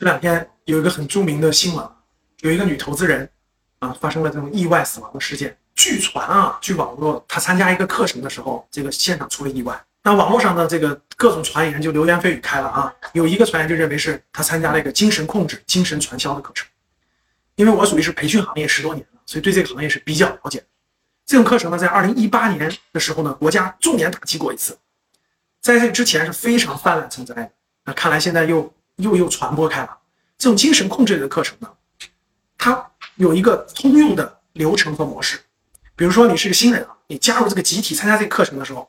这两天有一个很著名的新闻，有一个女投资人啊发生了这种意外死亡的事件。据传啊，据网络，她参加一个课程的时候，这个现场出了意外。那网络上的这个各种传言就流言蜚语开了啊。有一个传言就认为是她参加了一个精神控制、精神传销的课程。因为我属于是培训行业十多年了，所以对这个行业是比较了解。这种课程呢，在二零一八年的时候呢，国家重点打击过一次，在这之前是非常泛滥成灾的。那看来现在又又又传播开了。这种精神控制的课程呢，它有一个通用的流程和模式。比如说你是个新人啊，你加入这个集体参加这个课程的时候，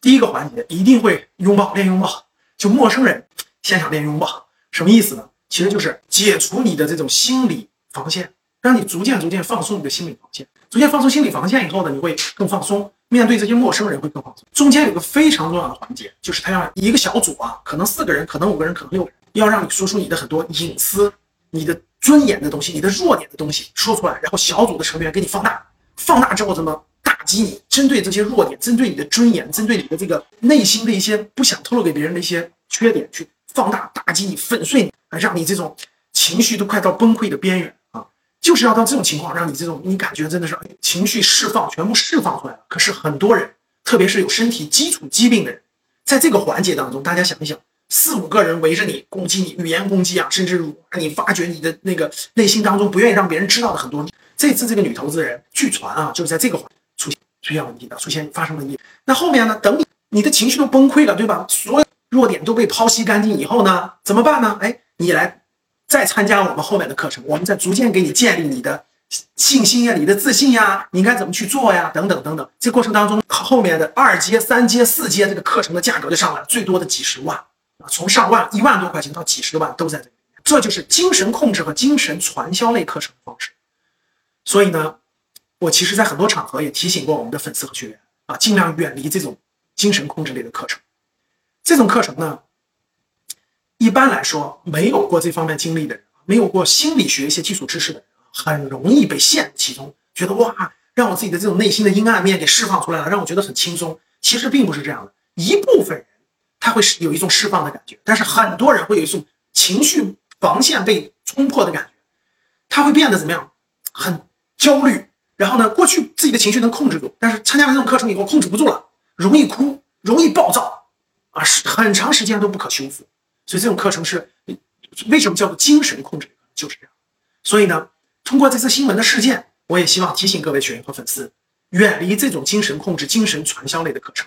第一个环节一定会拥抱练拥抱，就陌生人现场练拥抱，什么意思呢？其实就是解除你的这种心理防线，让你逐渐逐渐放松你的心理防线。逐渐放松心理防线以后呢，你会更放松，面对这些陌生人会更放松。中间有个非常重要的环节，就是他要一个小组啊，可能四个人，可能五个人，可能六个人，要让你说出你的很多隐私、你的尊严的东西、你的弱点的东西说出来，然后小组的成员给你放大。放大之后怎么打击你？针对这些弱点，针对你的尊严，针对你的这个内心的一些不想透露给别人的一些缺点，去放大打击你，粉碎你，让你这种情绪都快到崩溃的边缘啊！就是要到这种情况，让你这种你感觉真的是情绪释放全部释放出来了。可是很多人，特别是有身体基础疾病的人，在这个环节当中，大家想一想，四五个人围着你攻击你，语言攻击啊，甚至让你发掘你的那个内心当中不愿意让别人知道的很多。这次这个女投资人，据传啊，就是在这个环出现出现问题的，出现发生了意。那后面呢？等你你的情绪都崩溃了，对吧？所有弱点都被剖析干净以后呢，怎么办呢？哎，你来再参加我们后面的课程，我们再逐渐给你建立你的信心呀，你的自信呀，你应该怎么去做呀？等等等等。这过程当中，后面的二阶、三阶、四阶这个课程的价格就上来了，最多的几十万，从上万、一万多块钱到几十万都在这里面。这就是精神控制和精神传销类课程的方式。所以呢，我其实，在很多场合也提醒过我们的粉丝和学员啊，尽量远离这种精神控制类的课程。这种课程呢，一般来说，没有过这方面经历的人，没有过心理学一些基础知识的人，很容易被陷其中，觉得哇，让我自己的这种内心的阴暗面给释放出来了，让我觉得很轻松。其实并不是这样的，一部分人他会是有一种释放的感觉，但是很多人会有一种情绪防线被冲破的感觉，他会变得怎么样？很。焦虑，然后呢？过去自己的情绪能控制住，但是参加完这种课程以后控制不住了，容易哭，容易暴躁，啊，是很长时间都不可修复。所以这种课程是为什么叫做精神控制？就是这样。所以呢，通过这次新闻的事件，我也希望提醒各位学员和粉丝，远离这种精神控制、精神传销类的课程。